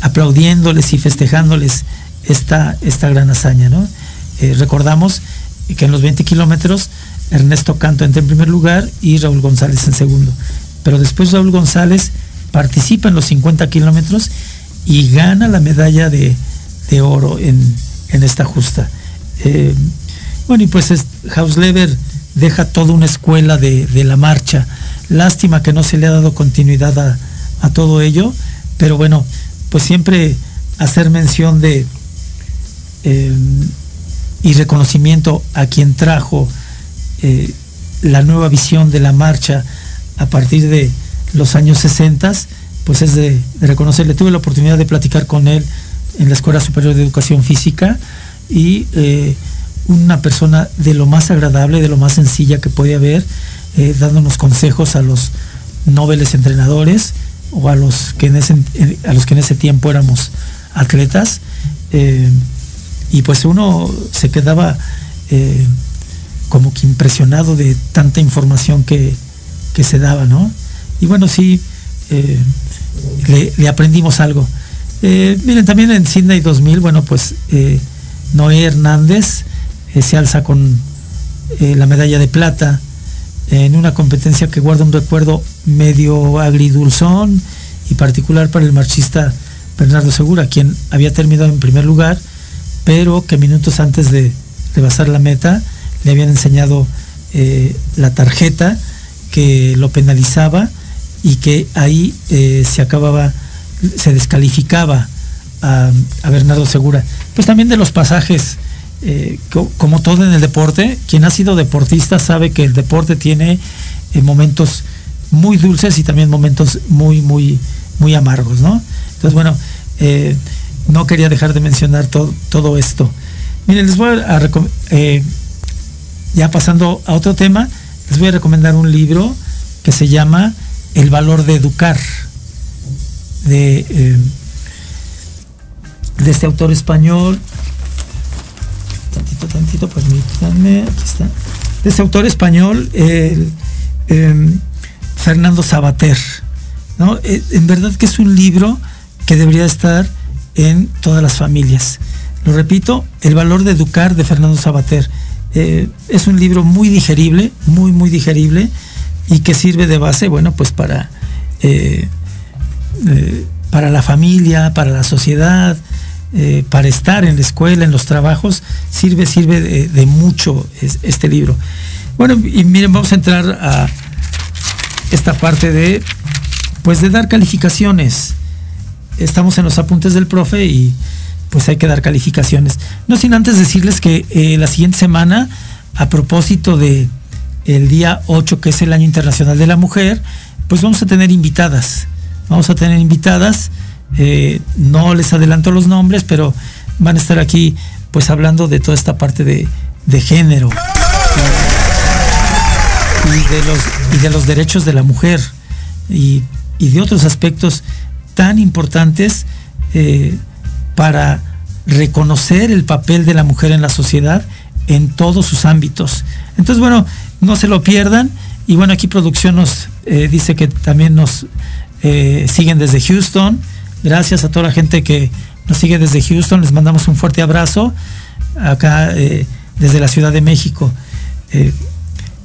aplaudiéndoles y festejándoles esta, esta gran hazaña. ¿no? recordamos que en los 20 kilómetros Ernesto Canto entra en primer lugar y Raúl González en segundo. Pero después Raúl González participa en los 50 kilómetros y gana la medalla de, oro en, esta justa. Eh, bueno, y pues Hausleber deja toda una escuela de, la marcha. Lástima que no se le ha dado continuidad a, todo ello, pero bueno, pues siempre hacer mención de eh, y reconocimiento a quien trajo eh, la nueva visión de la marcha a partir de los años 60, pues es de, reconocerle. Tuve la oportunidad de platicar con él en la Escuela Superior de Educación Física y eh, una persona de lo más agradable, de lo más sencilla que puede haber, eh, dándonos consejos a los nobles entrenadores o a los que en ese, a los que en ese tiempo éramos atletas. y pues uno se quedaba como que impresionado de tanta información que, se daba, ¿no? Y bueno, sí, eh, le, aprendimos algo. Eh, miren, también en Sydney 2000, bueno, pues eh, Noé Hernández se alza con la medalla de plata en una competencia que guarda un recuerdo medio agridulzón y particular para el marchista Bernardo Segura, quien había terminado en primer lugar, pero que minutos antes de, de basar la meta le habían enseñado eh, la tarjeta que lo penalizaba y que ahí eh, se acababa, se descalificaba a, Bernardo Segura. Pues también de los pasajes, eh, como todo en el deporte, quien ha sido deportista sabe que el deporte tiene momentos muy dulces y también momentos muy, muy, muy amargos, ¿no? Entonces, bueno, no quería dejar de mencionar todo, esto. Miren, les voy a, ya pasando a otro tema, les voy a recomendar un libro que se llama El valor de educar, de, eh, este autor español. Tantito, tantito, permítanme, aquí está. De este autor español, em, Fernando Sabater. ¿no? Eh, en verdad que es un libro que debería estar en todas las familias. Lo repito, El valor de educar de Fernando Sabater eh, es un libro muy digerible, muy, muy digerible y que sirve de base, bueno, pues para, eh, eh, para la familia, para la sociedad, para estar en la escuela, en los trabajos, sirve, sirve de, mucho este libro. Bueno, y miren, vamos a entrar a esta parte de, pues de dar calificaciones. Estamos en los apuntes del profe y pues hay que dar calificaciones. No sin antes decirles que eh, la siguiente semana, a propósito de el día 8, que es el Año Internacional de la Mujer, pues vamos a tener invitadas. Vamos a tener invitadas. Eh, no les adelanto los nombres, pero van a estar aquí pues hablando de toda esta parte de, género y de, los, y de los derechos de la mujer y, de otros aspectos tan importantes eh, para reconocer el papel de la mujer en la sociedad en todos sus ámbitos. Entonces, bueno, no se lo pierdan. Y bueno, aquí producción nos eh, dice que también nos eh, siguen desde Houston. Gracias a toda la gente que nos sigue desde Houston. Les mandamos un fuerte abrazo acá eh, desde la Ciudad de México.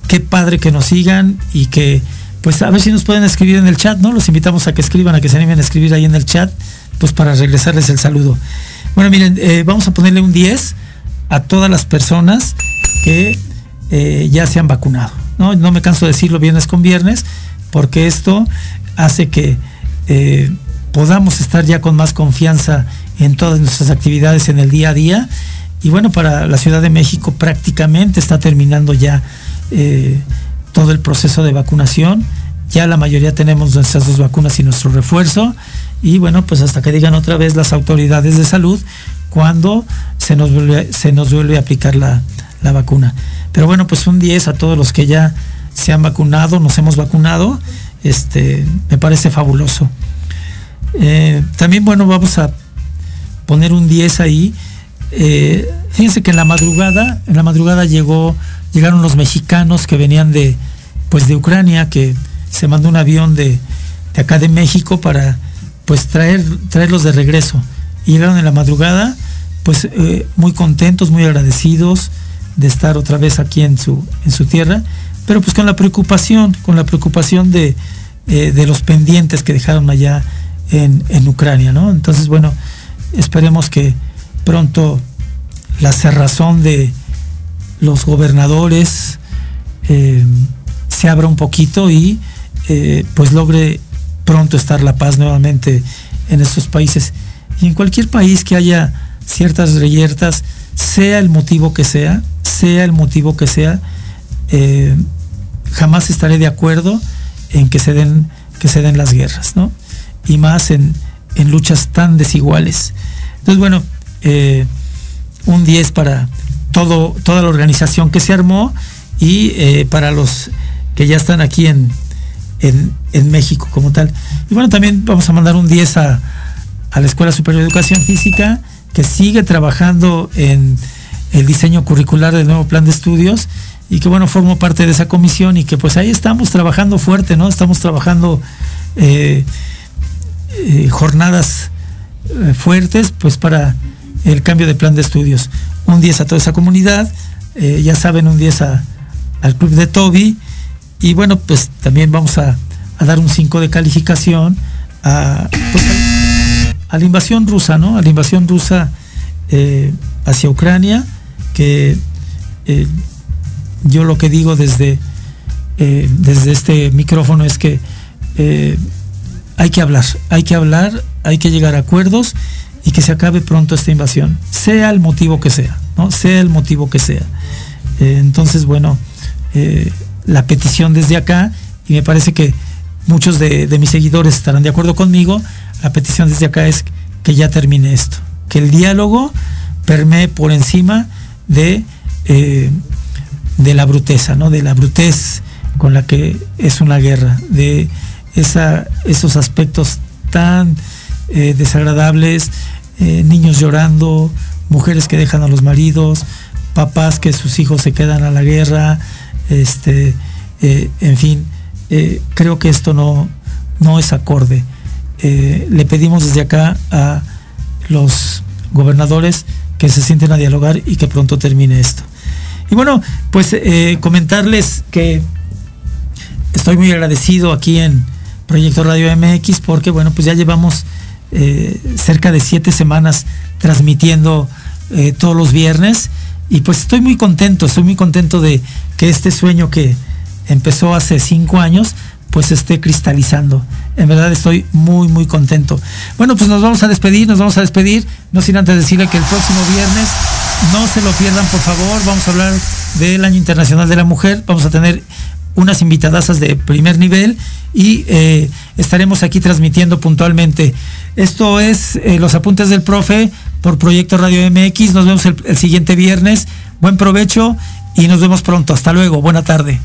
qué padre que nos sigan y que, pues a ver si nos pueden escribir en el chat, ¿no? Los invitamos a que escriban, a que se animen a escribir ahí en el chat pues para regresarles el saludo. Bueno, miren, eh, vamos a ponerle un 10 a todas las personas que eh, ya se han vacunado. ¿no? no me canso de decirlo viernes con viernes, porque esto hace que eh, podamos estar ya con más confianza en todas nuestras actividades en el día a día. Y bueno, para la Ciudad de México prácticamente está terminando ya todo el proceso de vacunación. Ya la mayoría tenemos nuestras dos vacunas y nuestro refuerzo. Y bueno, pues hasta que digan otra vez las autoridades de salud cuando se nos vuelve, se nos vuelve a aplicar la, la vacuna. Pero bueno, pues un 10 a todos los que ya se han vacunado, nos hemos vacunado, este, me parece fabuloso. Eh, también, bueno, vamos a poner un 10 ahí. Eh, fíjense que en la madrugada, en la madrugada llegó, llegaron los mexicanos que venían de, pues de Ucrania, que se mandó un avión de, de acá de México para, pues traer, traerlos de regreso. Y llegaron en la madrugada, pues eh, muy contentos, muy agradecidos de estar otra vez aquí en su, en su tierra, pero pues con la preocupación, con la preocupación de, eh, de los pendientes que dejaron allá en, en, Ucrania, ¿no? Entonces, bueno, esperemos que pronto la cerrazón de los gobernadores eh, se abra un poquito y pues logre pronto estar la paz nuevamente en estos países. Y en cualquier país que haya ciertas reyertas, sea el motivo que sea, sea el motivo que sea, eh, jamás estaré de acuerdo en que se den, que se den las guerras, ¿no? Y más en, en luchas tan desiguales. Entonces, bueno, eh, un 10 para todo, toda la organización que se armó y eh, para los que ya están aquí en, en, México como tal. Y bueno, también vamos a mandar un 10 a, a la Escuela Superior de Educación Física, que sigue trabajando en el diseño curricular del nuevo plan de estudios y que bueno, formo parte de esa comisión y que pues ahí estamos trabajando fuerte, ¿no? Estamos trabajando eh, eh, jornadas eh, fuertes pues para el cambio de plan de estudios. Un 10 a toda esa comunidad, ya saben, un 10 al club de Toby y bueno, pues también vamos a, dar un 5 de calificación a, pues, a, la invasión rusa, ¿no? A la invasión rusa hacia Ucrania que eh, yo lo que digo desde, eh, desde este micrófono es que eh, hay que hablar, hay que hablar, hay que llegar a acuerdos y que se acabe pronto esta invasión, sea el motivo que sea, ¿no? Sea el motivo que sea. entonces, bueno, la petición desde acá, y me parece que muchos de, mis seguidores estarán de acuerdo conmigo, la petición desde acá es que ya termine esto, que el diálogo permee por encima de, eh, de la bruteza, ¿no? De la brutez con la que es una guerra, de esa, esos aspectos tan eh, desagradables, eh, niños llorando, mujeres que dejan a los maridos, papás que sus hijos se quedan a la guerra, este, eh, en fin, creo que esto no, no es acorde. le pedimos desde acá a los gobernadores que se sienten a dialogar y que pronto termine esto. Y bueno, pues eh, comentarles que estoy muy agradecido aquí en Proyecto Radio MX porque bueno, pues ya llevamos eh, cerca de siete semanas transmitiendo eh, todos los viernes y pues estoy muy contento, estoy muy contento de que este sueño que empezó hace cinco años pues esté cristalizando. En verdad estoy muy, muy contento. Bueno, pues nos vamos a despedir, nos vamos a despedir, no sin antes decirle que el próximo viernes no se lo pierdan, por favor, vamos a hablar del Año Internacional de la Mujer, vamos a tener unas invitadasas de primer nivel y eh, estaremos aquí transmitiendo puntualmente. Esto es eh, los apuntes del profe por Proyecto Radio MX. Nos vemos el, el siguiente viernes. Buen provecho y nos vemos pronto. Hasta luego. Buena tarde.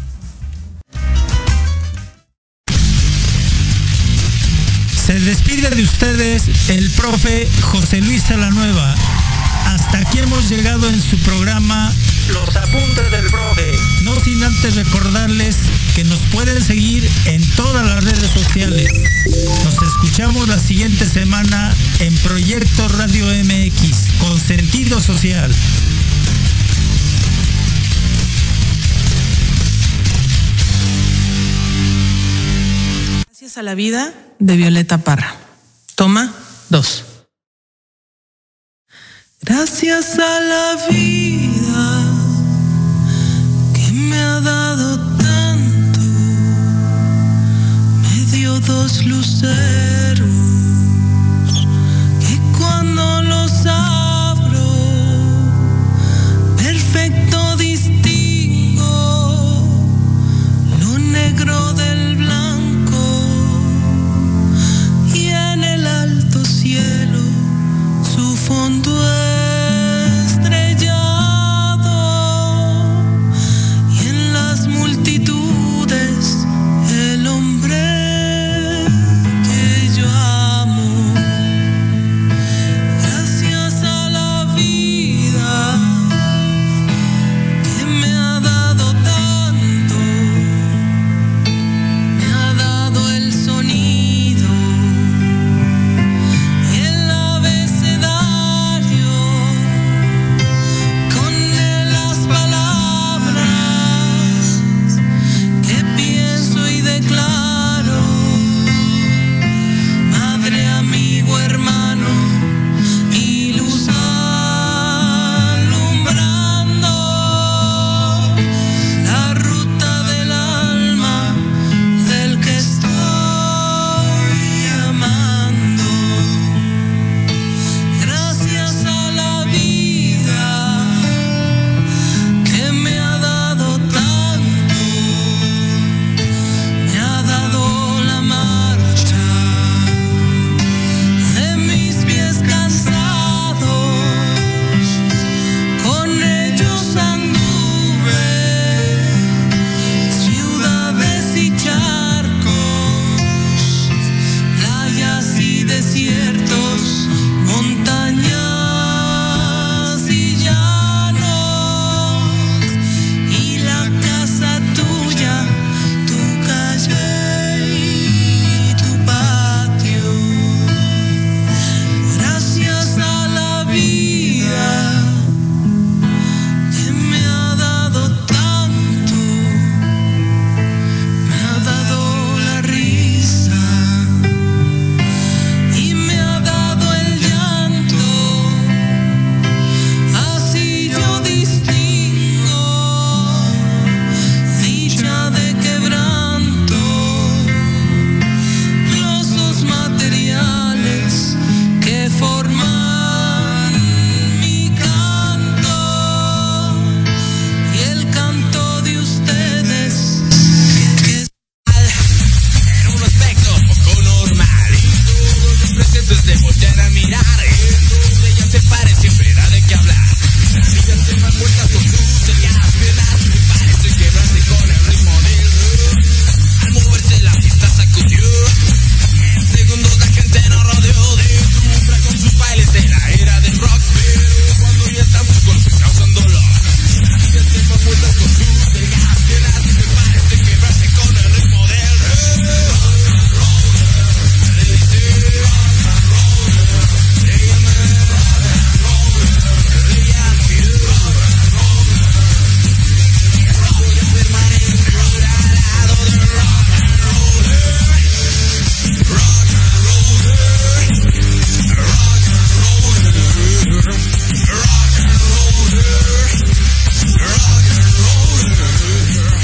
Se despide de ustedes el profe José Luis Salanueva. Hasta aquí hemos llegado en su programa Los Apuntes del Profe. No sin antes recordarles que nos pueden seguir en todas las redes sociales. Nos escuchamos la siguiente semana en Proyecto Radio MX con sentido social. Gracias a la vida de Violeta Parra. Toma dos. Gracias a la vida ha dado tanto, me dio dos luceros